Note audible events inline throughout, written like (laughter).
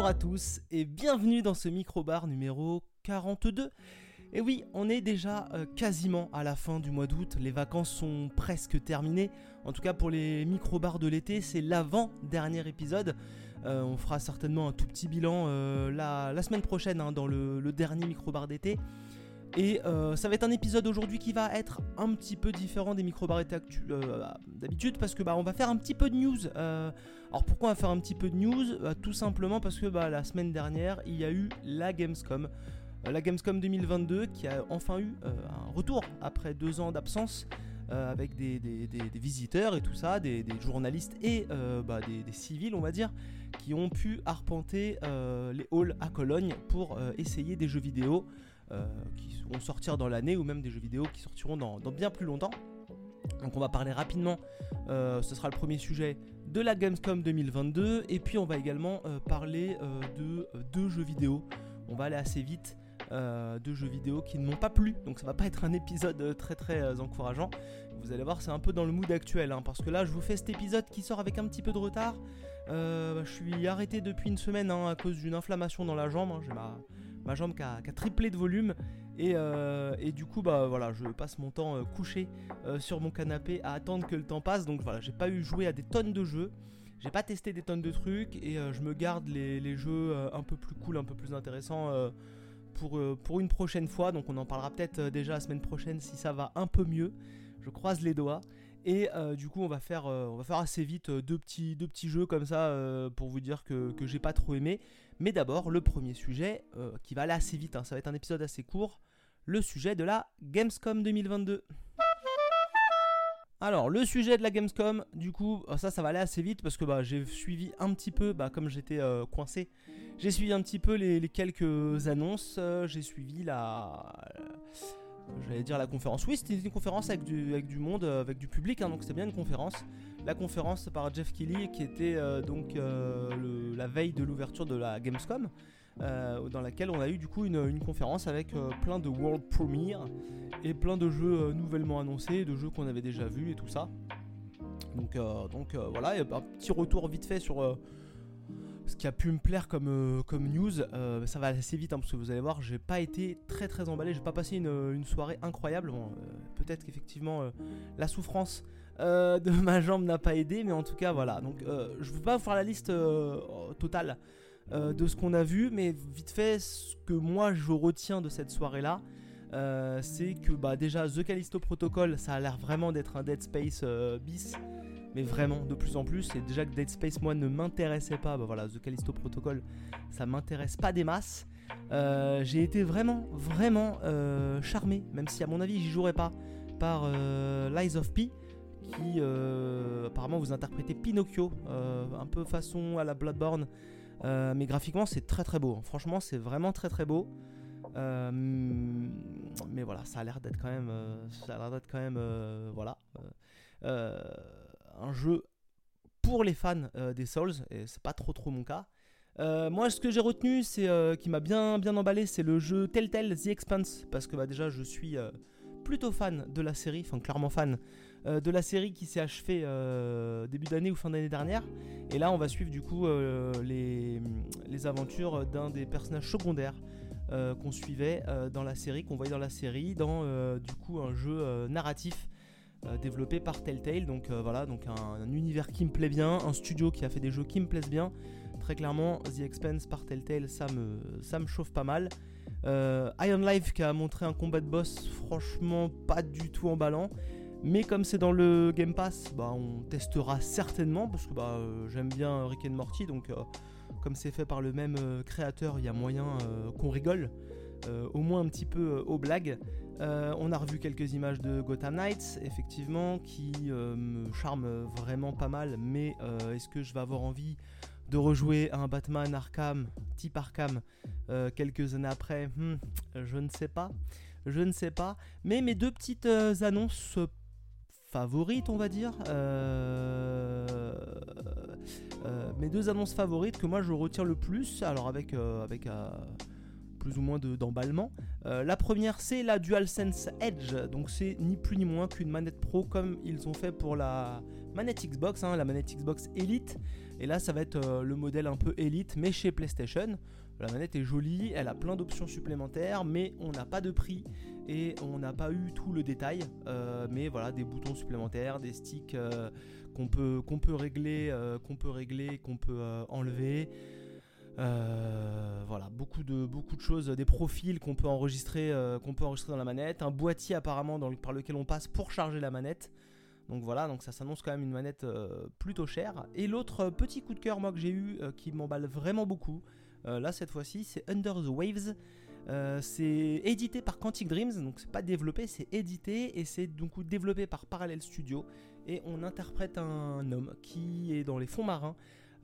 Bonjour à tous et bienvenue dans ce micro-bar numéro 42. Et oui, on est déjà euh, quasiment à la fin du mois d'août, les vacances sont presque terminées. En tout cas pour les micro-bars de l'été, c'est l'avant-dernier épisode. Euh, on fera certainement un tout petit bilan euh, la, semaine prochaine hein, dans le, dernier micro-bar d'été. Et ça va être un épisode aujourd'hui qui va être un petit peu différent des micro bars d'habitude parce que bah, on va faire un petit peu de news. alors pourquoi on va faire un petit peu de news? Bah, Tout simplement parce que bah, la semaine dernière il y a eu la Gamescom. Euh, la Gamescom 2022 qui a enfin eu euh, un retour après deux ans d'absence. Euh, avec des, visiteurs et tout ça, des, journalistes et bah, des, civils, on va dire, qui ont pu arpenter les halls à Cologne pour essayer des jeux vidéo qui vont sortir dans l'année ou même des jeux vidéo qui sortiront dans, bien plus longtemps. Donc on va parler rapidement, ce sera le premier sujet de la Gamescom 2022 et puis on va également parler de deux jeux vidéo. On va aller assez vite euh, de jeux vidéo qui ne m'ont pas plu. Donc ça va pas être un épisode euh, très très euh, encourageant. Vous allez voir, c'est un peu dans le mood actuel. Hein, parce que là, je vous fais cet épisode qui sort avec un petit peu de retard. Je suis arrêté depuis une semaine hein, à cause d'une inflammation dans la jambe. Hein. J'ai ma, jambe qui a, triplé de volume. Et, du coup, bah voilà, je passe mon temps couché sur mon canapé à attendre que le temps passe. Donc voilà, j'ai pas eu joué à des tonnes de jeux. J'ai pas testé des tonnes de trucs et je me garde les, jeux un peu plus cool, un peu plus intéressants pour, euh, une prochaine fois. Donc on en parlera peut-être euh, déjà la semaine prochaine si ça va un peu mieux. Je croise les doigts. Et euh, du coup, on va faire, assez vite deux, petits, deux petits jeux comme ça pour vous dire que, que j'ai pas trop aimé. Mais d'abord, le premier sujet qui va aller assez vite, hein. ça va être un épisode assez court. Le sujet de la Gamescom 2022. Alors, le sujet de la Gamescom, du coup, ça, ça va aller assez vite parce que bah, j'ai suivi un petit peu, bah, comme j'étais coincé j'ai suivi un petit peu les, quelques annonces. Euh, j'ai suivi la. J'allais dire la conférence. Oui, c'était une conférence avec du, avec du monde, euh, avec du public, hein, donc c'était bien une conférence. La conférence par Jeff Kelly, qui était euh, donc la veille de l'ouverture de la Gamescom, dans laquelle on a eu du coup une, conférence avec plein de world premiere et plein de jeux nouvellement annoncés, de jeux qu'on avait déjà vus et tout ça. Donc, donc voilà, un petit retour vite fait sur ce qui a pu me plaire comme, euh, news, euh, ça va assez vite hein, parce que vous allez voir, j'ai pas été très très emballé, j'ai pas passé une, soirée incroyable. Euh, peut-être qu'effectivement la souffrance de (laughs) ma jambe n'a pas aidé, mais en tout cas voilà. Donc je veux pas vous faire la liste totale de ce qu'on a vu, mais vite fait, ce que moi je retiens de cette soirée là. c'est que bah, déjà The Callisto Protocol ça a l'air vraiment d'être un Dead Space bis mais vraiment de plus en plus. Et déjà que Dead Space moi ne m'intéressait pas, bah voilà, The Callisto Protocol, ça m'intéresse pas des masses. Euh, j'ai été vraiment, vraiment euh, charmé, même si à mon avis j'y jouerai pas, par euh, Lies of P, qui apparemment vous interprétez Pinocchio, un peu façon à la Bloodborne, mais graphiquement c'est très très beau. Franchement, c'est vraiment très très beau. mais voilà, ça a l'air d'être quand même, ça a l'air d'être quand même, voilà un jeu pour les fans euh, des Souls, et c'est pas trop trop mon cas. Euh, moi, ce que j'ai retenu, c'est euh, qui m'a bien bien emballé, c'est le jeu Telltale The Expanse, parce que bah, déjà, je suis plutôt fan de la série, enfin clairement fan de la série qui s'est achevée début d'année ou fin d'année dernière. Et là, on va suivre du coup les, les, aventures d'un des personnages secondaires qu'on suivait dans la série, qu'on voyait dans la série, dans du coup un jeu narratif développé par Telltale. Donc euh, voilà, donc un, univers qui me plaît bien, un studio qui a fait des jeux qui me plaisent bien. Très clairement, The Expense par Telltale, ça me, ça me chauffe pas mal. Euh, Iron Life qui a montré un combat de boss franchement pas du tout emballant. Mais comme c'est dans le Game Pass, bah, on testera certainement parce que bah, j'aime bien Rick and Morty. Donc comme c'est fait par le même créateur, il y a moyen qu'on rigole. au moins un petit peu aux blagues. Euh, on a revu quelques images de Gotham Knights, effectivement, qui euh, me charment vraiment pas mal, mais euh, est-ce que je vais avoir envie de rejouer un Batman Arkham, type Arkham, quelques années après? Hmm, Je ne sais pas. Je ne sais pas. Mais mes deux petites annonces favorites, on va dire. mes deux annonces favorites que moi je retiens le plus, alors avec, avec plus ou moins d'emballement. la première, c'est la DualSense Edge, donc c'est ni plus ni moins qu'une manette pro comme ils ont fait pour la manette Xbox, hein, la manette Xbox Elite. Et là, ça va être le modèle un peu Elite, mais chez PlayStation. La manette est jolie, elle a plein d'options supplémentaires, mais on n'a pas de prix et on n'a pas eu tout le détail. Euh, mais voilà, des boutons supplémentaires, des sticks euh, qu'on peut, régler, euh, qu'on peut régler, qu'on peut enlever. Voilà, beaucoup de, beaucoup de choses, des profils qu'on peut enregistrer, qu'on peut enregistrer dans la manette, un boîtier apparemment par lequel on passe pour charger la manette. Donc voilà, donc ça s'annonce quand même une manette plutôt chère. Et l'autre petit coup de cœur moi que j'ai eu qui m'emballe vraiment beaucoup, euh, là, cette fois-ci, c'est Under the Waves. Euh, c'est édité par Quantic Dreams, donc c'est pas développé, c'est édité et c'est donc développé par Parallel Studio. Et on interprète un homme qui est dans les fonds marins,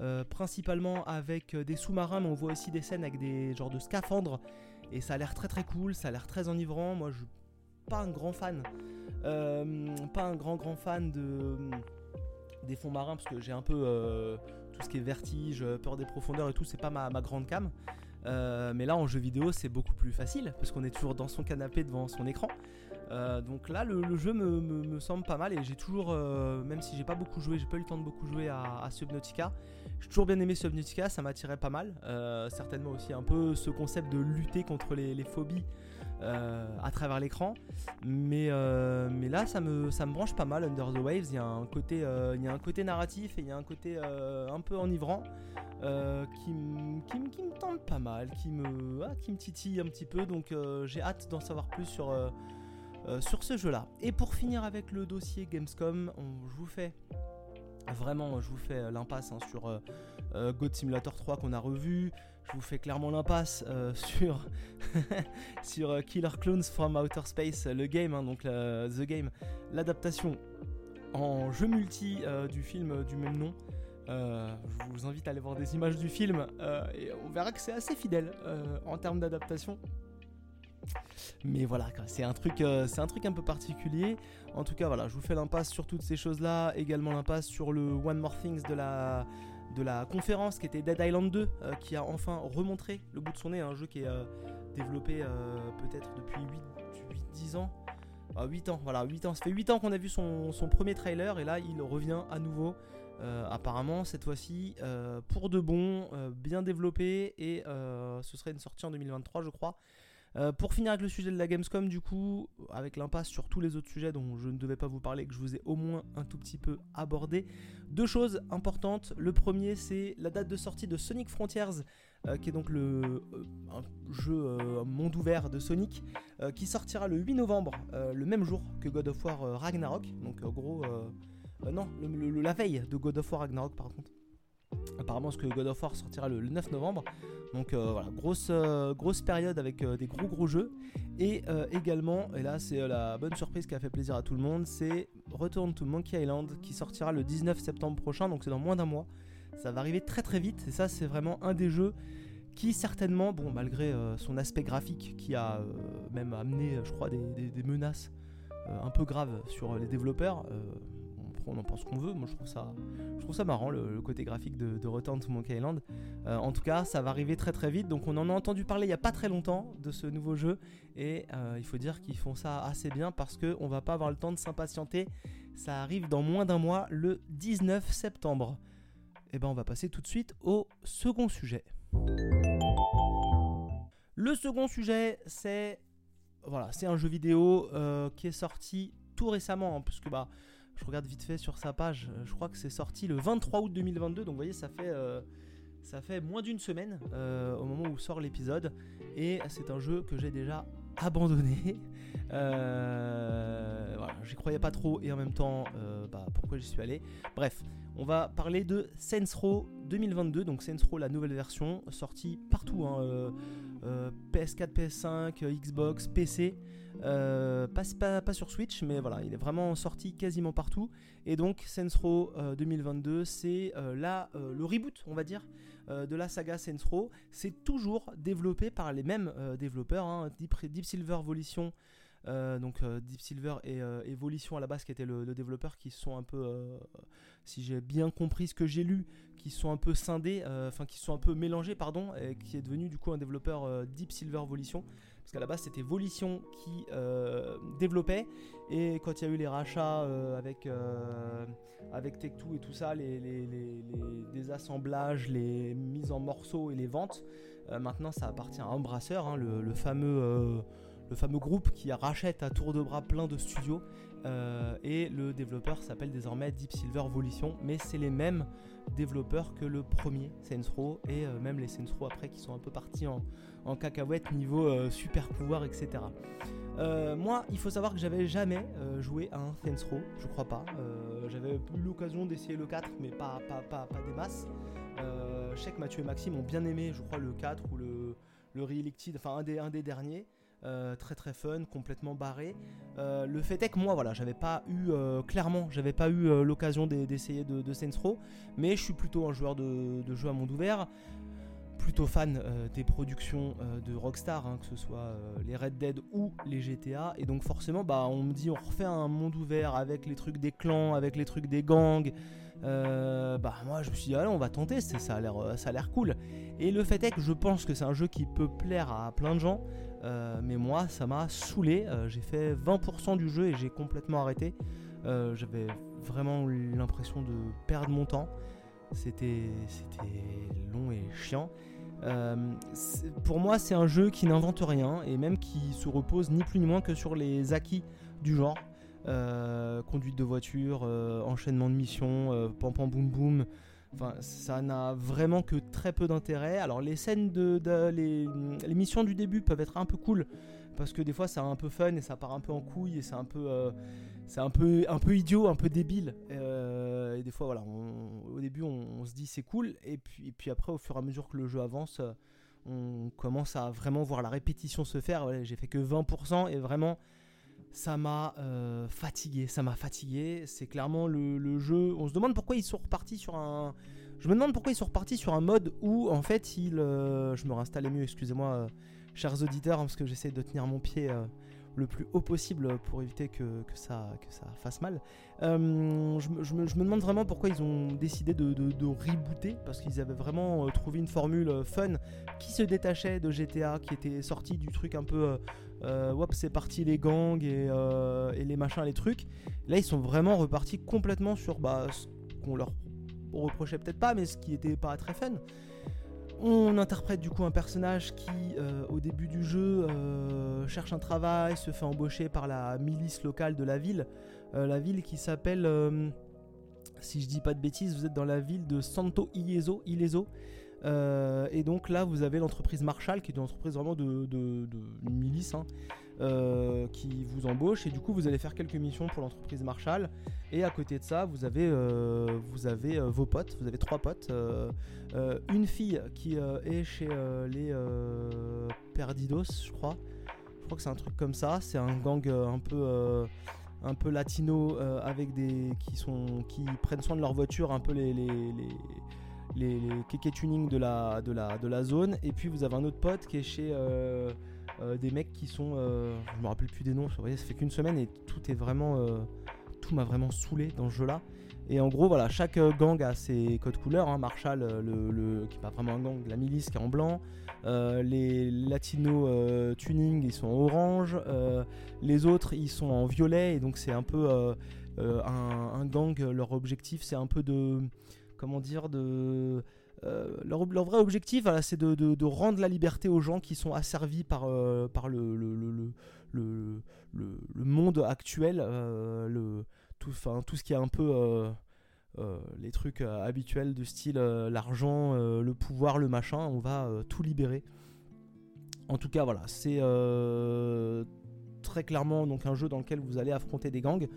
euh, principalement avec des sous-marins, mais on voit aussi des scènes avec des genres de scaphandres. Et ça a l'air très très cool, ça a l'air très enivrant. Moi, je suis pas un grand fan, pas un grand grand fan de des fonds marins parce que j'ai un peu tout ce qui est vertige, euh, peur des profondeurs et tout, c'est pas ma, grande cam. Euh, mais là en jeu vidéo c'est beaucoup plus facile parce qu'on est toujours dans son canapé devant son écran. Euh, donc là le, jeu me, semble pas mal et j'ai toujours, même si j'ai pas beaucoup joué, j'ai pas eu le temps de beaucoup jouer à, Subnautica, j'ai toujours bien aimé Subnautica, ça m'attirait pas mal. certainement aussi un peu ce concept de lutter contre les phobies euh, à travers l'écran. Mais, euh, mais là, ça me, ça me branche pas mal. Under the Waves, il y a un côté, euh, il y a un côté narratif et il y a un côté un peu enivrant qui, qui, qui, me tente pas mal, qui me, ah, qui me titille un petit peu. Donc j'ai hâte d'en savoir plus sur, sur ce jeu-là. Et pour finir avec le dossier Gamescom, je vous fais Vraiment, je vous fais l'impasse hein, sur God Simulator 3 qu'on a revu, je vous fais clairement l'impasse euh, (laughs) sur, sur euh, Killer Clones from Outer Space, le game, hein, donc The Game, l'adaptation en jeu multi euh, du film du même nom. je vous invite à aller voir des images du film et on verra que c'est assez fidèle en termes d'adaptation. Mais voilà, c'est un truc, c'est un truc un peu particulier. En tout cas, voilà, je vous fais l'impasse sur toutes ces choses-là, également l'impasse sur le One More Things de la de la conférence qui était Dead Island 2, euh, qui a enfin remontré le bout de son nez, un jeu qui est euh, développé euh, peut-être depuis 8-10 ans. 8 ah, ans, voilà, 8 ans. Ça fait 8 ans qu'on a vu son, premier trailer et là il revient à nouveau. apparemment, cette fois-ci, pour de bon, bien développé et ce serait une sortie en 2023, je crois. Euh, pour finir avec le sujet de la Gamescom, du coup, avec l'impasse sur tous les autres sujets dont je ne devais pas vous parler, que je vous ai au moins un tout petit peu abordé, deux choses importantes. Le premier, c'est la date de sortie de Sonic Frontiers, euh, qui est donc le euh, jeu monde ouvert de Sonic, qui sortira le 8 novembre, le même jour que God of War Ragnarok. Donc, gros, non, la veille de God of War Ragnarok, par contre. Apparemment, ce que God of War sortira le, 9 novembre. Donc euh, voilà, grosse, euh, grosse période avec euh, des gros gros jeux. Et également, et là c'est la bonne surprise qui a fait plaisir à tout le monde, c'est Return to Monkey Island qui sortira le 19 septembre prochain, donc c'est dans moins d'un mois. Ça va arriver très très vite et ça c'est vraiment un des jeux qui certainement, bon malgré son aspect graphique qui a même amené je crois des menaces un peu graves sur les développeurs, on en pense qu'on veut. Moi, je trouve ça, je ça marrant le, côté graphique de, Return to Monkey Island. Euh, en tout cas, ça va arriver très très vite. Donc, on en a entendu parler il y a pas très longtemps de ce nouveau jeu et euh, il faut dire qu'ils font ça assez bien parce que on va pas avoir le temps de s'impatienter. Ça arrive dans moins d'un mois, le 19 septembre. Et eh ben, on va passer tout de suite au second sujet. Le second sujet, c'est voilà, c'est un jeu vidéo euh, qui est sorti tout récemment, hein, puisque bah je regarde vite fait sur sa page, euh, je crois que c'est sorti le 23 août 2022, donc vous voyez, ça fait, euh, ça fait moins d'une semaine euh, au moment où sort l'épisode. Et c'est un jeu que j'ai déjà abandonné. (laughs) voilà, j'y croyais pas trop et en même temps, bah, pourquoi j'y suis allé? Bref, on va parler de Saints Row 2022, donc Saints Row la nouvelle version, sortie partout, PS4, PS5, Xbox, PC. Euh, pas, sur Switch, mais voilà, il est vraiment sorti quasiment partout. Et donc, Saints Row 2022, euh, c'est euh, là le reboot, on va dire, de la saga Saints Row. C'est toujours développé par les mêmes développeurs, hein, Deep, Silver Volition. donc Deep Silver et Evolution à la base qui était le, développeur qui sont un peu, si j'ai bien compris ce que j'ai lu, qui sont un peu scindés, enfin qui sont un peu mélangés pardon, et qui est devenu du coup un développeur Deep Silver Volition parce qu'à la base c'était Volition qui euh, développait. Et quand il y a eu les rachats euh, avec, euh, avec Tech2 et tout ça, les, désassemblages, les mises en morceaux et les ventes, maintenant ça appartient à Embrasseur, hein, le, fameux, le fameux groupe qui rachète à tour de bras plein de studios et le développeur s'appelle désormais Deep Silver Volition, mais c'est les mêmes développeurs que le premier Saints Row et même les Saints Row après qui sont un peu partis en, en cacahuète niveau euh, super pouvoir, etc. Euh, moi, il faut savoir que j'avais jamais euh, joué à un Saints Row, je crois pas. j'avais eu l'occasion d'essayer le 4, mais pas, pas, pas, pas des masses. je sais que Mathieu et Maxime ont bien aimé, je crois, le 4 ou le, le Re-Elected, enfin un des, un des derniers. Très très fun, complètement barré. le fait est que moi, voilà, j'avais pas eu, clairement, j'avais pas eu l'occasion d'essayer de, de, Saints Row, mais je suis plutôt un joueur de, de jeux à monde ouvert plutôt fan euh, des productions euh, de Rockstar, hein, que ce soit euh, les Red Dead ou les GTA. Et donc forcément, bah, on me dit on refait un monde ouvert avec les trucs des clans, avec les trucs des gangs. bah moi je me suis dit allez on va tenter, ça a l'air cool. Et le fait est que je pense que c'est un jeu qui peut plaire à plein de gens. Mais moi ça m'a saoulé. j'ai fait 20% du jeu et j'ai complètement arrêté. J'avais vraiment l'impression de perdre mon temps. C'était long et chiant. Euh, pour moi, c'est un jeu qui n'invente rien et même qui se repose ni plus ni moins que sur les acquis du genre. Euh, conduite de voiture, euh, enchaînement de missions, pam pam boum boum. Enfin, ça n'a vraiment que très peu d'intérêt. Alors, les scènes de, missions du début peuvent être un peu cool parce que des fois, c'est un peu fun et ça part un peu en couille et c'est un peu c'est un peu, un peu idiot, un peu débile. Euh, et des fois, voilà, au début, on, se dit c'est cool. Et puis, et puis après, au fur et à mesure que le jeu avance, euh, on commence à vraiment voir la répétition se faire. J'ai fait que 20% et vraiment, ça m'a euh, fatigué. Ça m'a fatigué. C'est clairement le, jeu. On se demande pourquoi ils sont repartis sur un. Je me demande pourquoi ils sont repartis sur un mode où, en fait, ils. je me réinstallais mieux, excusez-moi, chers auditeurs, hein, parce que j'essaie de tenir mon pied le plus haut possible pour éviter que, ça, que ça fasse mal. Euh, je, me, demande vraiment pourquoi ils ont décidé de, rebooter, parce qu'ils avaient vraiment euh, trouvé une formule euh, fun qui se détachait de GTA, qui était sorti du truc un peu... Euh, c'est parti les gangs et, les machins, les trucs. Là, ils sont vraiment repartis complètement sur bah, ce qu'on leur reprochait peut-être pas, mais ce qui était pas très fun. On interprète du coup un personnage qui, euh, au début du jeu, euh, cherche un travail, se fait embaucher par la milice locale de la ville. Euh, la ville qui s'appelle, si je dis pas de bêtises, vous êtes dans la ville de Santo Ileso. Ileso. et donc là, vous avez l'entreprise Marshall, qui est une entreprise vraiment de, milice, hein, qui vous embauche. Et du coup, vous allez faire quelques missions pour l'entreprise Marshall. Et à côté de ça, vous avez, vos potes, vous avez trois potes. Euh, une fille qui est chez les Perdidos, je crois. Je crois que c'est un truc comme ça. C'est un gang un peu un peu latino avec des qui sont qui prennent soin de leur voiture un peu les les, les, les, tuning de la, de, la, de la zone et puis vous avez un autre pote qui est chez des mecs qui sont je me rappelle plus des noms vous voyez ça fait qu'une semaine et tout est vraiment m'a vraiment saoulé dans ce jeu-là. Et en gros, voilà, chaque euh, gang a ses codes couleurs. Hein. Marshall, euh, le, qui n'est pas vraiment un gang, la milice qui est en blanc. Euh, les Latino tuning, ils sont en orange. les autres, ils sont en violet. Et donc, c'est un peu un, gang. Leur objectif, c'est un peu de. Comment dire De. leur, vrai objectif, c'est de, de, rendre la liberté aux gens qui sont asservis par, par le, le, le, le, monde actuel, le, tout, ce qui est un peu euh, euh, les trucs euh, habituels du style l'argent, le pouvoir, le machin, on va tout libérer. En tout cas, voilà, c'est très clairement donc un jeu dans lequel vous allez affronter des gangs.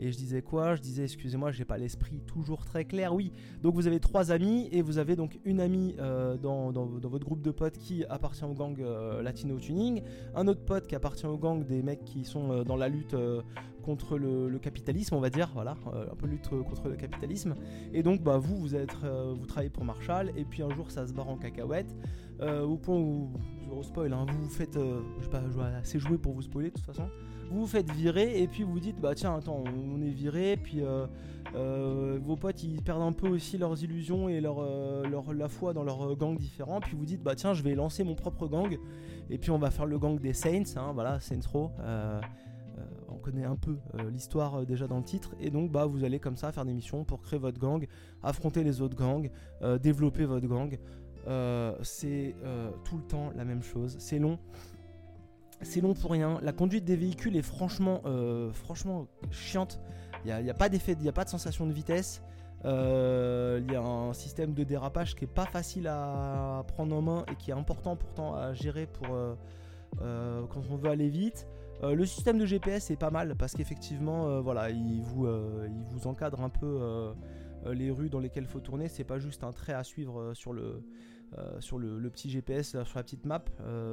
Et je disais quoi? Je disais, excusez-moi, j'ai pas l'esprit toujours très clair. Oui, donc vous avez trois amis et vous avez donc une amie euh, dans, votre groupe de potes qui appartient au gang euh, Latino Tuning, un autre pote qui appartient au gang des mecs qui sont euh, dans la lutte contre le, capitalisme, on va dire, voilà, un peu lutte contre le capitalisme. Et donc, bah, vous, vous, êtes, vous travaillez pour Marshall et puis un jour ça se barre en cacahuète au point où gros spoil, hein. vous vous faites, je assez jouer pour vous spoiler de toute façon. Vous vous faites virer et puis vous dites bah tiens attends on est viré puis vos potes ils perdent un peu aussi leurs illusions et leur, leur la foi dans leur gang différent puis vous dites bah tiens je vais lancer mon propre gang et puis on va faire le gang des Saints, hein, voilà Saints Row on connaît un peu euh, l'histoire euh, déjà dans le titre, et donc bah, vous allez comme ça faire des missions pour créer votre gang, affronter les autres gangs, euh, développer votre gang. c'est tout le temps la même chose, c'est long. C'est long pour rien. La conduite des véhicules est franchement, franchement chiante. Il n'y a, pas d'effet, il a pas de sensation de vitesse. Il y a un système de dérapage qui est pas facile à prendre en main et qui est important pourtant à gérer pour quand on veut aller vite. Euh, le système de GPS est pas mal parce qu'effectivement, euh, voilà, il vous, euh, il vous encadre un peu les rues dans lesquelles faut tourner. C'est pas juste un trait à suivre sur le, sur le, petit GPS, sur la petite map.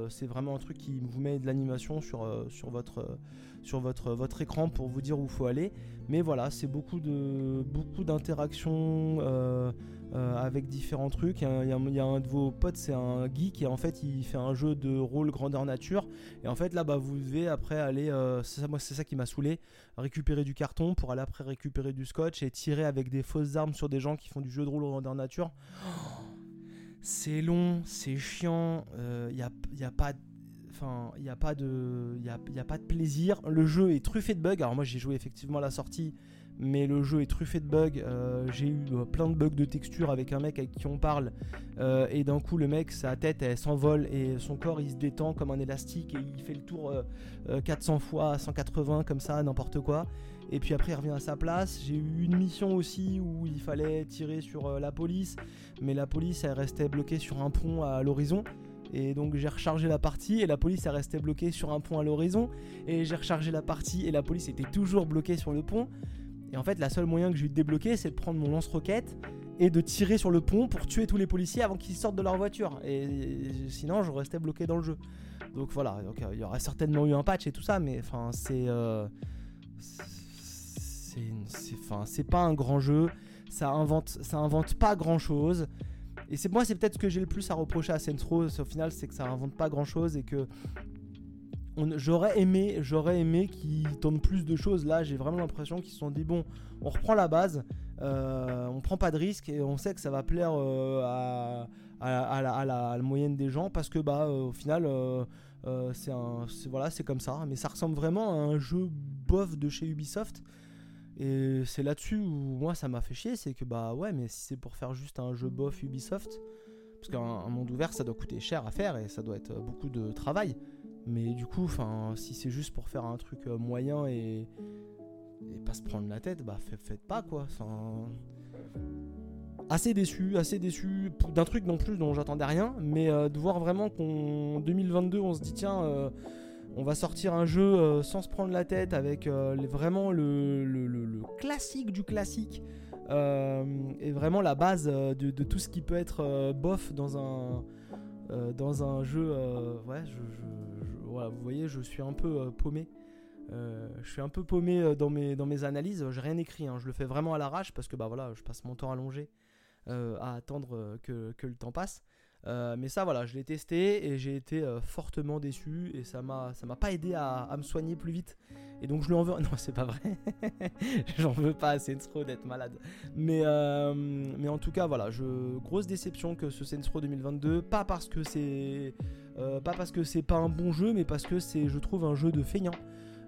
c'est vraiment un truc qui vous met de l'animation sur, sur, votre, sur votre, votre écran pour vous dire où faut aller. Mais voilà, c'est beaucoup de beaucoup d'interactions euh, avec différents trucs. Il y, a, un de vos potes, c'est un geek et en fait il fait un jeu de rôle grandeur nature. Et en fait là, bah, vous devez après aller, euh, c'est ça, moi c'est ça qui m'a saoulé, récupérer du carton pour aller après récupérer du scotch et tirer avec des fausses armes sur des gens qui font du jeu de rôle grandeur nature. C'est long, c'est chiant, il euh, n'y y a pas de, a pas de plaisir. Le jeu est truffé de bugs. Alors moi j'ai joué effectivement à la sortie mais le jeu est truffé de bugs. Euh, j'ai eu euh, plein de bugs de texture avec un mec avec qui on parle, euh, et d'un coup, le mec, sa tête, elle s'envole et son corps, il se détend comme un élastique et il fait le tour 400 fois, 180 comme ça, n'importe quoi. Et puis après, il revient à sa place. J'ai eu une mission aussi où il fallait tirer sur la police, mais la police, elle restait bloquée sur un pont à l'horizon. Et donc j'ai rechargé la partie et la police elle restait bloquée sur un pont à l'horizon. Et j'ai rechargé la partie et la police était toujours bloquée sur le pont. Et en fait, la seule moyen que j'ai eu de débloquer, c'est de prendre mon lance-roquette et de tirer sur le pont pour tuer tous les policiers avant qu'ils sortent de leur voiture. Et, sinon, je restais bloqué dans le jeu. Donc voilà, euh, il y aurait certainement eu un patch et tout ça, mais enfin, c'est. Euh, c'est pas un grand jeu. Ça invente, ça invente pas grand chose. Et moi, c'est peut-être ce que j'ai le plus à reprocher à Saints. Au final, c'est que ça invente pas grand chose et que j'aurais aimé, j'aurais aimé qu'ils tentent plus de choses. Là, j'ai vraiment l'impression qu'ils se sont dit bon, on reprend la base, euh, on prend pas de risque et on sait que ça va plaire euh, à, la, moyenne des gens parce que bah euh, au final c'est un, voilà, c'est comme ça. Mais ça ressemble vraiment à un jeu bof de chez Ubisoft. Et c'est là-dessus où moi ça m'a fait chier, c'est que bah ouais, mais si c'est pour faire juste un jeu bof Ubisoft, parce qu'un monde ouvert ça doit coûter cher à faire et ça doit être beaucoup de travail. Mais du coup, enfin, si c'est juste pour faire un truc euh, moyen et, et pas se prendre la tête, bah faites pas quoi. assez déçu, assez déçu d'un truc non plus dont j'attendais rien, mais euh, de voir vraiment qu'en 2022 on se dit tiens, euh, on va sortir un jeu sans se prendre la tête avec vraiment le, le, classique du classique et vraiment la base de, de, tout ce qui peut être bof dans un dans un jeu. ouais, je vous voyez, je suis un peu euh, paumé. Euh, je suis un peu paumé euh, dans mes, dans mes analyses. J'ai rien écrit, hein. je le fais vraiment à l'arrache parce que bah voilà, je passe mon temps allongé à attendre que, que, le temps passe. mais ça, voilà, je l'ai testé et j'ai été fortement déçu et ça m'a, m'a pas aidé à, à, me soigner plus vite. Et donc je lui en veux. (laughs) Non, c'est pas vrai. (laughs) J'en veux pas c'est trop d'être malade. Mais, mais en tout cas, voilà, je... grosse déception que ce Sensro 2022. Pas parce que c'est euh, pas parce que c'est pas un bon jeu, mais parce que c'est, je trouve, un jeu de feignant.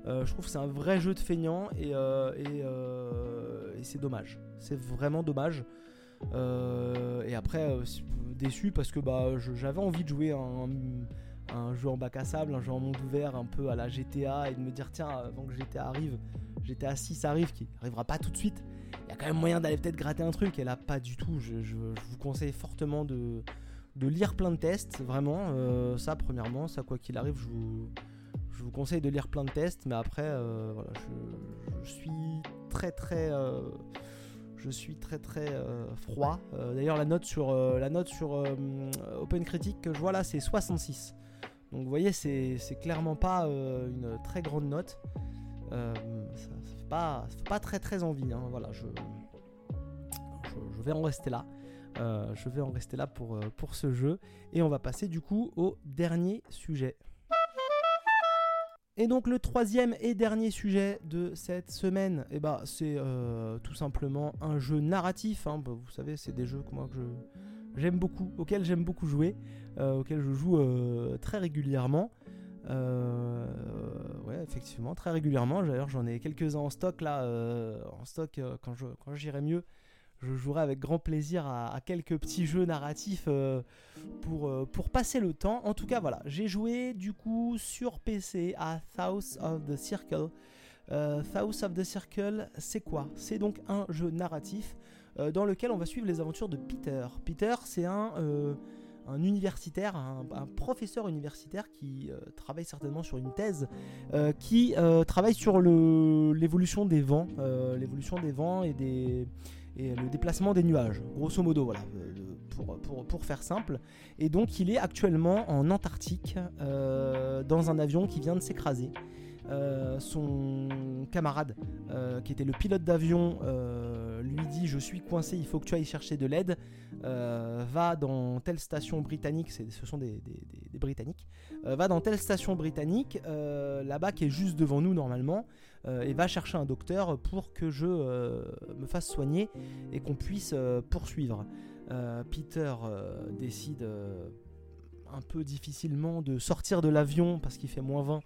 Euh, je trouve que c'est un vrai jeu de feignant et, euh, et, c'est dommage. C'est vraiment dommage. et après, déçu parce que bah, j'avais envie de jouer un, jeu en bac à sable, un jeu en monde ouvert, un peu à la GTA, et de me dire tiens, avant que GTA arrive, GTA 6 arrive, qui arrivera pas tout de suite, il y a quand même moyen d'aller peut-être gratter un truc, et là pas du tout. je vous conseille fortement de, lire plein de tests, vraiment. Euh, ça, premièrement, ça, quoi qu'il arrive, je vous, conseille de lire plein de tests. Mais après, euh, je, suis très, très. Euh, je suis très très froid. D'ailleurs la note sur la note sur Open Critic que je vois là c'est 66. Donc vous voyez c'est clairement pas une très grande note. ça, fait pas, très très envie. Hein. Voilà je, je, vais en rester là. je vais en rester là pour, pour ce jeu. Et on va passer du coup au dernier sujet. Et donc le troisième et dernier sujet de cette semaine, eh ben, c'est tout simplement un jeu narratif. Hein. Bah, vous savez, c'est des jeux que moi que j'aime beaucoup, auxquels j'aime beaucoup jouer, auxquels je joue très régulièrement. Euh, ouais, effectivement, très régulièrement. D'ailleurs, j'en ai quelques-uns en stock là. Euh, en stock, euh, quand, je, quand j'irai mieux, je jouerai avec grand plaisir à, quelques petits jeux narratifs pour, pour passer le temps. En tout cas, voilà, j'ai joué du coup sur PC à South of the Circle. South of the Circle, c'est quoi? C'est donc un jeu narratif dans lequel on va suivre les aventures de Peter. Peter, c'est un un universitaire, un, professeur universitaire qui euh, travaille certainement sur une thèse, euh, qui euh, travaille sur l'évolution des vents, l'évolution des vents et, des, et le déplacement des nuages, grosso modo, voilà, pour, faire simple. Et donc il est actuellement en Antarctique, dans un avion qui vient de s'écraser. Euh, son camarade, euh, qui était le pilote d'avion, euh, lui dit Je suis coincé, il faut que tu ailles chercher de l'aide. va dans telle station britannique, ce sont des, Britanniques, va dans telle station britannique, là-bas qui est juste devant nous normalement, et va chercher un docteur pour que je me fasse soigner et qu'on puisse poursuivre. Peter décide un peu difficilement de sortir de l'avion parce qu'il fait moins 20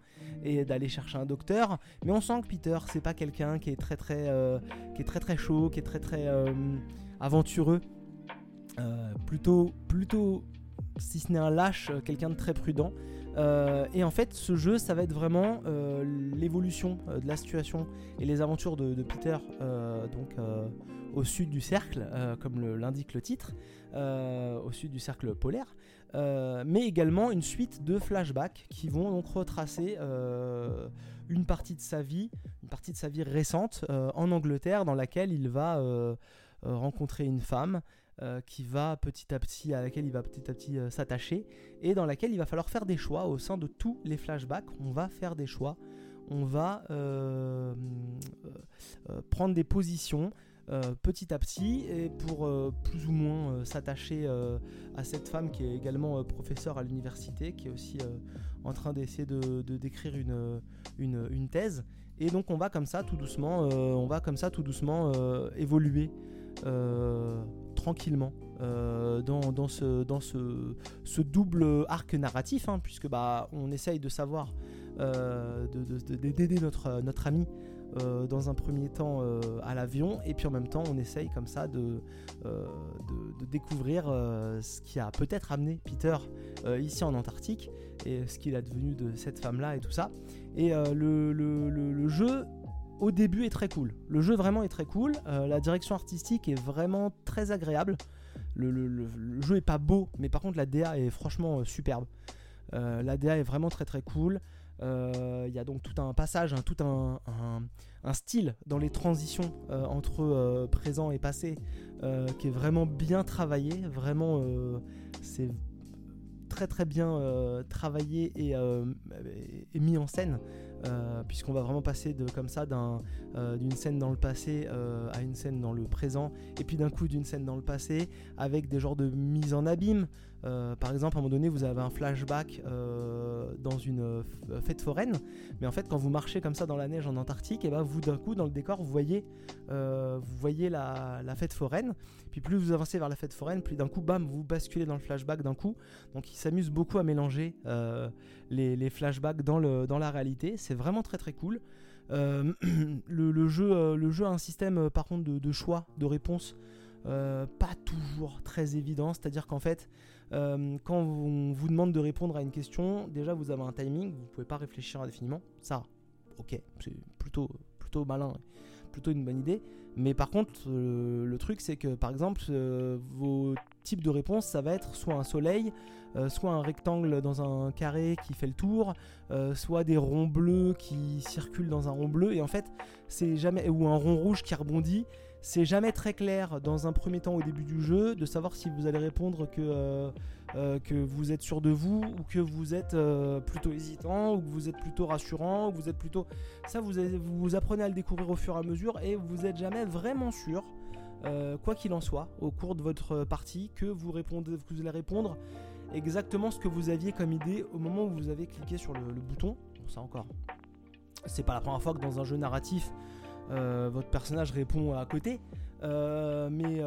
et d'aller chercher un docteur. Mais on sent que Peter, c'est pas quelqu'un qui est très très euh, qui est très très chaud, qui est très très euh, aventureux. Euh, plutôt plutôt si ce n'est un lâche, quelqu'un de très prudent. et en fait, ce jeu, ça va être vraiment l'évolution de la situation et les aventures de, de Peter, donc au sud du cercle, comme l'indique le titre, au sud du cercle polaire. Euh, mais également une suite de flashbacks qui vont donc retracer euh, une partie de sa vie, une partie de sa vie récente euh, en Angleterre, dans laquelle il va rencontrer une femme qui va petit à petit, à laquelle il va petit à petit s'attacher, et dans laquelle il va falloir faire des choix au sein de tous les flashbacks. On va faire des choix, on va prendre des positions. Euh, petit à petit et pour euh, plus ou moins euh, s'attacher à cette femme qui est également professeure à l'université, qui est aussi en train d'essayer de, d'écrire une, une, thèse. Et donc on va comme ça tout doucement, on va comme ça tout doucement évoluer tranquillement dans, dans, ce, dans ce, double arc narratif, hein, puisque bah, on essaye de savoir, d'aider notre, notre ami euh, dans un premier temps euh, à l'avion et puis en même temps on essaye comme ça de, euh, de, découvrir ce qui a peut-être amené Peter ici en Antarctique et ce qu'il a devenu de cette femme là et tout ça. Et le, le, le, jeu au début est très cool. Le jeu vraiment est très cool. La direction artistique est vraiment très agréable. Le, jeu est pas beau mais par contre la DA est franchement superbe. La DA est vraiment très très cool il y a donc tout un passage, tout un, style dans les transitions euh, entre euh, présent et passé qui est vraiment bien travaillé. Vraiment, c'est très très bien travaillé et, et, mis en scène. puisqu'on va vraiment passer de comme ça d'une scène dans le passé à une scène dans le présent et puis d'un coup d'une scène dans le passé avec des genres de mise en abîme euh, par exemple, à un moment donné, vous avez un flashback euh, dans une euh, fête foraine, mais en fait, quand vous marchez comme ça dans la neige en Antarctique, et ben vous d'un coup dans le décor, vous voyez, vous voyez la, fête foraine. Puis plus vous avancez vers la fête foraine, plus d'un coup, bam, vous basculez dans le flashback d'un coup. Donc, il s'amuse beaucoup à mélanger les, flashbacks dans, la réalité. C'est vraiment très très cool. (clears throat) le, jeu, le jeu a un système par contre de, de choix, de réponse. pas toujours très évident, c'est-à-dire qu'en fait, euh, quand on vous demande de répondre à une question, déjà vous avez un timing, vous ne pouvez pas réfléchir indéfiniment. Ça, ok, c'est plutôt, plutôt malin, plutôt une bonne idée. Mais par contre, euh, le truc, c'est que par exemple, euh, vos types de réponses, ça va être soit un soleil, soit un rectangle dans un carré qui fait le tour, soit des ronds bleus qui circulent dans un rond bleu. Et en fait, c'est jamais ou un rond rouge qui rebondit c'est jamais très clair dans un premier temps au début du jeu de savoir si vous allez répondre que, euh, euh, que vous êtes sûr de vous ou que vous êtes euh, plutôt hésitant ou que vous êtes plutôt rassurant ou que vous êtes plutôt... Ça, vous, vous apprenez à le découvrir au fur et à mesure et vous n'êtes jamais vraiment sûr quoi qu'il en soit, au cours de votre partie, que vous, répondez, vous allez répondre exactement ce que vous aviez comme idée au moment où vous avez cliqué sur le, bouton. Bon, ça encore, c'est pas la première fois que dans un jeu narratif, votre personnage répond à côté. mais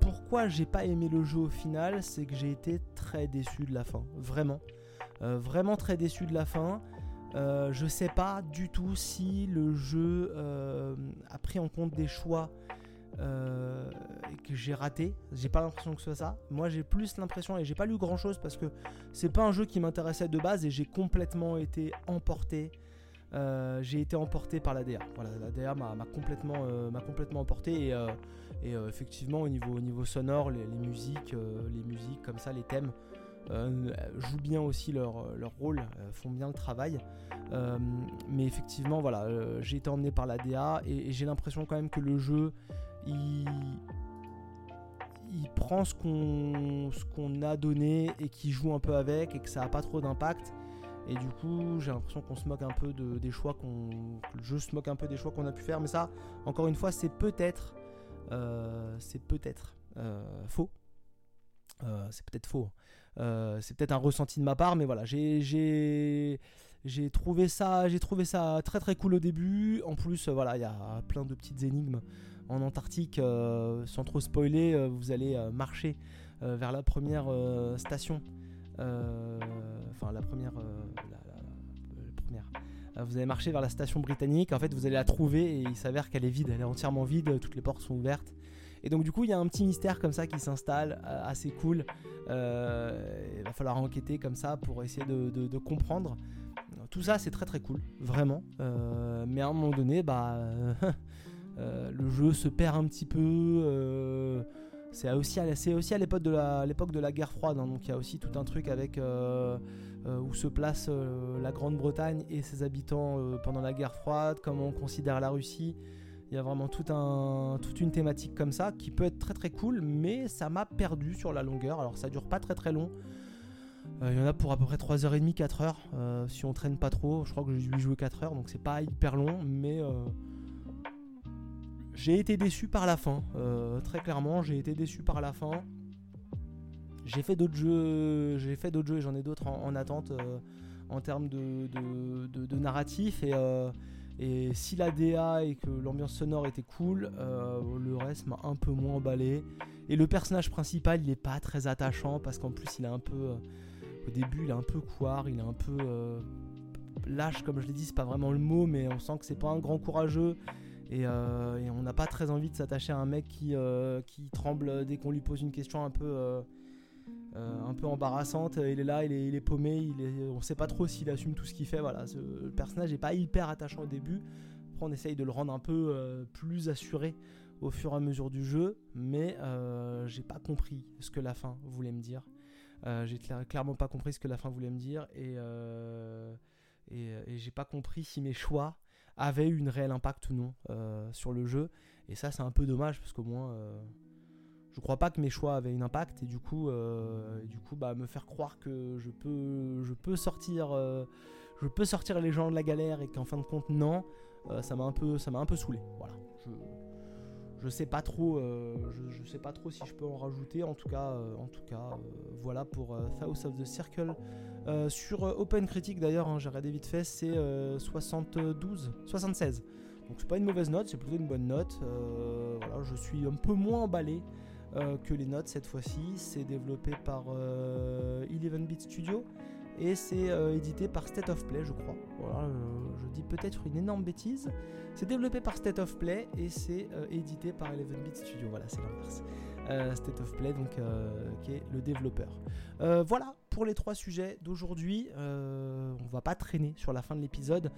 pourquoi j'ai pas aimé le jeu au final, c'est que j'ai été très déçu de la fin, vraiment. vraiment très déçu de la fin. Euh, je sais pas du tout si le jeu euh, a pris en compte des choix euh, que j'ai ratés. J'ai pas l'impression que ce soit ça. Moi, j'ai plus l'impression, et j'ai pas lu grand chose parce que c'est pas un jeu qui m'intéressait de base et j'ai complètement été emporté. J'ai été emporté par la DA. Voilà, la DA m'a complètement, m'a complètement emporté et, et effectivement au niveau, au niveau sonore, les, musiques, les musiques comme ça, les thèmes. Euh, jouent bien aussi leur, rôle, euh, font bien le travail. Euh, mais effectivement, voilà, j'ai été emmené par la DA et, j'ai l'impression quand même que le jeu, il, prend ce qu'on qu'on a donné et qui joue un peu avec et que ça n'a pas trop d'impact. Et du coup, j'ai l'impression qu'on se moque un peu de, des choix qu'on. Jeu se moque un peu des choix qu'on a pu faire. Mais ça, encore une fois, c'est peut-être. c'est peut-être faux. c'est peut-être faux. Euh, c'est peut-être un ressenti de ma part, mais voilà, j'ai trouvé ça j'ai trouvé ça très très cool au début. En plus, euh, voilà, il y a plein de petites énigmes en Antarctique. Euh, sans trop spoiler, vous allez marcher vers la première station. Enfin, la première. première. Vous allez marcher vers la station britannique. En fait, vous allez la trouver et il s'avère qu'elle est vide. Elle est entièrement vide. Toutes les portes sont ouvertes. Et donc du coup, il y a un petit mystère comme ça qui s'installe, euh, assez cool. Euh, il va falloir enquêter comme ça pour essayer de, comprendre. Tout ça, c'est très très cool, vraiment. Euh, mais à un moment donné, bah, (laughs) le jeu se perd un petit peu. C'est aussi à, l'époque de la guerre froide, hein. donc il y a aussi tout un truc avec où se place la Grande-Bretagne et ses habitants pendant la guerre froide, comment on considère la Russie. Il y a vraiment toute une thématique comme ça qui peut être très très cool, mais ça m'a perdu sur la longueur. Alors ça dure pas très très long. Euh, il y en a pour à peu près 3h30, 4h. Euh, si on traîne pas trop, je crois que j'ai dû jouer 4h, donc c'est pas hyper long, mais euh, j'ai été déçu par la fin. très clairement, j'ai été déçu par la fin. J'ai fait d'autres jeux, j'ai fait d'autres jeux et j'en ai d'autres en, attente en termes de, narratif et et si la DA et que l'ambiance sonore était cool, euh, le reste m'a un peu moins emballé. Et le personnage principal, il est pas très attachant parce qu'en plus, il est un peu. Euh, au début, il est un peu couard, il est un peu. Euh, lâche, comme je l'ai dit, c'est pas vraiment le mot, mais on sent que c'est pas un grand courageux. Et, on n'a pas très envie de s'attacher à un mec qui, qui tremble dès qu'on lui pose une question un peu euh, un peu embarrassante. Il est là, il est, paumé, il est, on sait pas trop s'il assume tout ce qu'il fait. Voilà, le personnage n'est pas hyper attachant au début. Après, on essaye de le rendre un peu euh, plus assuré au fur et à mesure du jeu, mais euh, j'ai pas compris ce que la fin voulait me dire. j'ai clairement pas compris ce que la fin voulait me dire et, et, et j'ai pas compris si mes choix avaient eu une réel impact ou non sur le jeu. Et ça, c'est un peu dommage parce qu'au moins je crois pas que mes choix avaient un impact et du coup, euh, du coup bah, me faire croire que je peux, je peux sortir, euh, je peux sortir les gens de la galère et qu'en fin de compte non, euh, ça m'a un peu, ça un peu saoulé. Voilà, je sais pas trop, je, sais pas trop si je peux en rajouter. En tout cas, en tout cas, voilà pour House of the Circle sur Open Critic d'ailleurs. Hein, j'ai regardé vite fait, c'est 72, 76. Donc c'est pas une mauvaise note, c'est plutôt une bonne note. voilà, je suis un peu moins emballé euh, que les notes cette fois-ci. C'est développé par euh, Eleven Beat Studio et c'est euh, édité par State of Play, je crois. Voilà, je dis peut-être une énorme bêtise. C'est développé par State of Play et c'est édité par Eleven Beat Studio. Voilà, c'est l'inverse. State of Play, donc qui est le développeur. voilà pour les trois sujets d'aujourd'hui. on va pas traîner sur la fin de l'épisode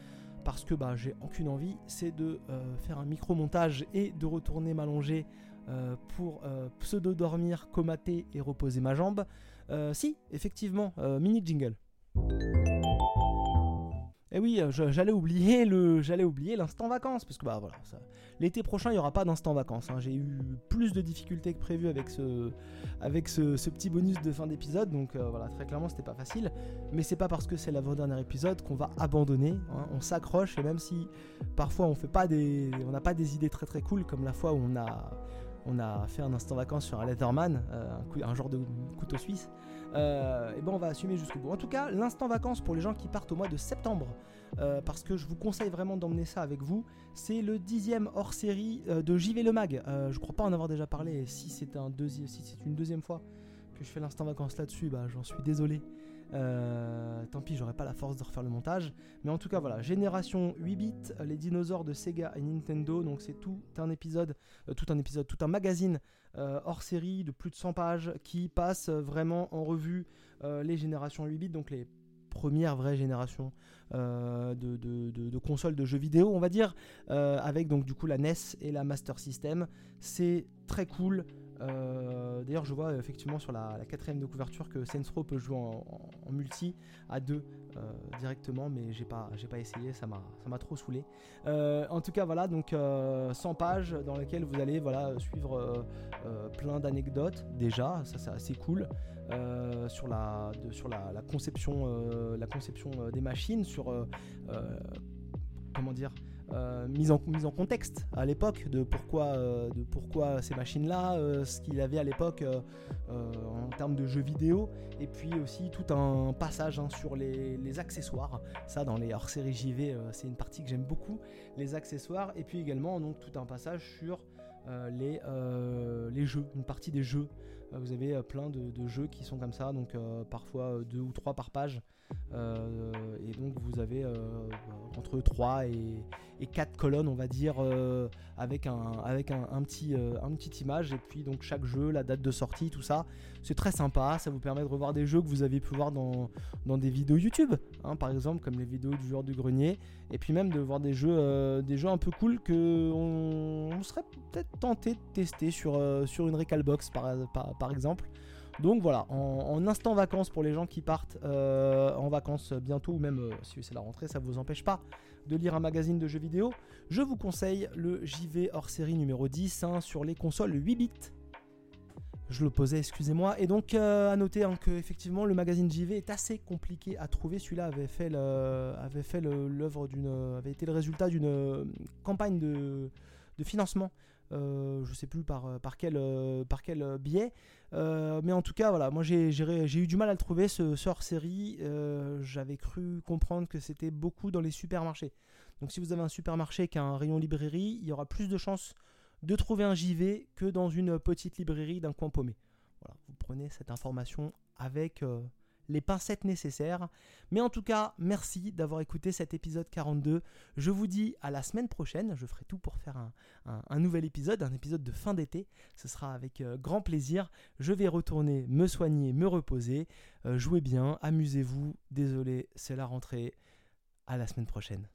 parce que bah, j'ai aucune envie. C'est de faire un micro montage et de retourner m'allonger euh, pour euh, pseudo-dormir, comater et reposer ma jambe. Euh, si, effectivement, mini jingle. Et eh oui, j'allais oublier le, j'allais oublier l'instant vacances parce que bah voilà, l'été prochain il y aura pas d'instant vacances. Hein. J'ai eu plus de difficultés que prévu avec ce, petit bonus de fin d'épisode, donc voilà très clairement c'était pas facile. Mais c'est pas parce que c'est l'avant-dernier épisode qu'on va abandonner. Hein. On s'accroche et même si parfois on fait pas des, on n'a pas des idées très très cool comme la fois où on a fait un instant vacances sur un Leatherman, un, genre de couteau suisse. Et ben on va assumer jusqu'au bout. En tout cas, l'instant vacances pour les gens qui partent au mois de septembre, parce que je vous conseille vraiment d'emmener ça avec vous. C'est le dixième hors série de JV Le Mag. je crois pas en avoir déjà parlé. Si c'est un une deuxième fois que je fais l'instant vacances là-dessus, bah j'en suis désolé. Euh, tant pis, j'aurais pas la force de refaire le montage. Mais en tout cas, voilà, génération 8 bits, les dinosaures de Sega et Nintendo. Donc c'est tout un épisode, euh, tout un épisode, tout un magazine euh, hors série de plus de 100 pages qui passe vraiment en revue les générations 8 bits, donc les premières vraies générations de, de, consoles de jeux vidéo, on va dire, avec donc du coup la NES et la Master System. C'est très cool. Euh, d'ailleurs, je vois effectivement sur la, quatrième de couverture que Saints Row peut jouer en, multi à deux euh, directement, mais j'ai pas, pas essayé, ça m'a, trop saoulé. Euh, en tout cas, voilà, donc 100 pages dans lesquelles vous allez voilà suivre plein d'anecdotes déjà, ça c'est assez cool. sur la conception des machines, sur comment dire euh, mise, en, mise en contexte à l'époque de pourquoi, euh, de pourquoi ces machines-là, euh, ce qu'il avait à l'époque en termes de jeux vidéo, et puis aussi tout un passage hein, sur les, accessoires. Ça, dans les hors-série JV, c'est une partie que j'aime beaucoup, les accessoires, et puis également donc, tout un passage sur les, les jeux, une partie des jeux. Vous avez plein de, jeux qui sont comme ça, donc parfois deux ou trois par page. et donc vous avez entre 3 et, et quatre colonnes, on va dire, euh, avec, un, avec un, petit, euh, image. Et puis donc chaque jeu, la date de sortie, tout ça. C'est très sympa. Ça vous permet de revoir des jeux que vous avez pu voir dans, dans des vidéos YouTube, hein, par exemple, comme les vidéos du joueur du grenier. Et puis même de voir des jeux, euh, des jeux un peu cool que on, serait peut-être tenté de tester sur, sur une Recalbox, par, par, exemple. Donc voilà, en, instant vacances pour les gens qui partent en vacances bientôt, ou même si c'est la rentrée, ça vous empêche pas de lire un magazine de jeux vidéo, je vous conseille le JV hors série numéro 10 hein, sur les consoles 8 bits. Je le posais, excusez-moi. Et donc, euh, à noter hein, que effectivement, le magazine JV est assez compliqué à trouver. Celui-là avait fait avait fait l'œuvre d'une, avait été le résultat d'une euh, campagne de financement. Euh, je sais plus par, par quel, par quel biais. mais en tout cas, voilà, moi j'ai, eu du mal à le trouver, ce, ce hors-série. j'avais cru comprendre que c'était beaucoup dans les supermarchés. Donc si vous avez un supermarché qui a un rayon librairie, il y aura plus de chances de trouver un JV que dans une petite librairie d'un coin paumé. Voilà, vous prenez cette information avec euh, les pincettes nécessaires. Mais en tout cas, merci d'avoir écouté cet épisode 42. Je vous dis à la semaine prochaine. Je ferai tout pour faire un, nouvel épisode, un épisode de fin d'été. Ce sera avec euh, grand plaisir. Je vais retourner me soigner, me reposer. Euh, jouez bien, amusez-vous. Désolé, c'est la rentrée. À la semaine prochaine.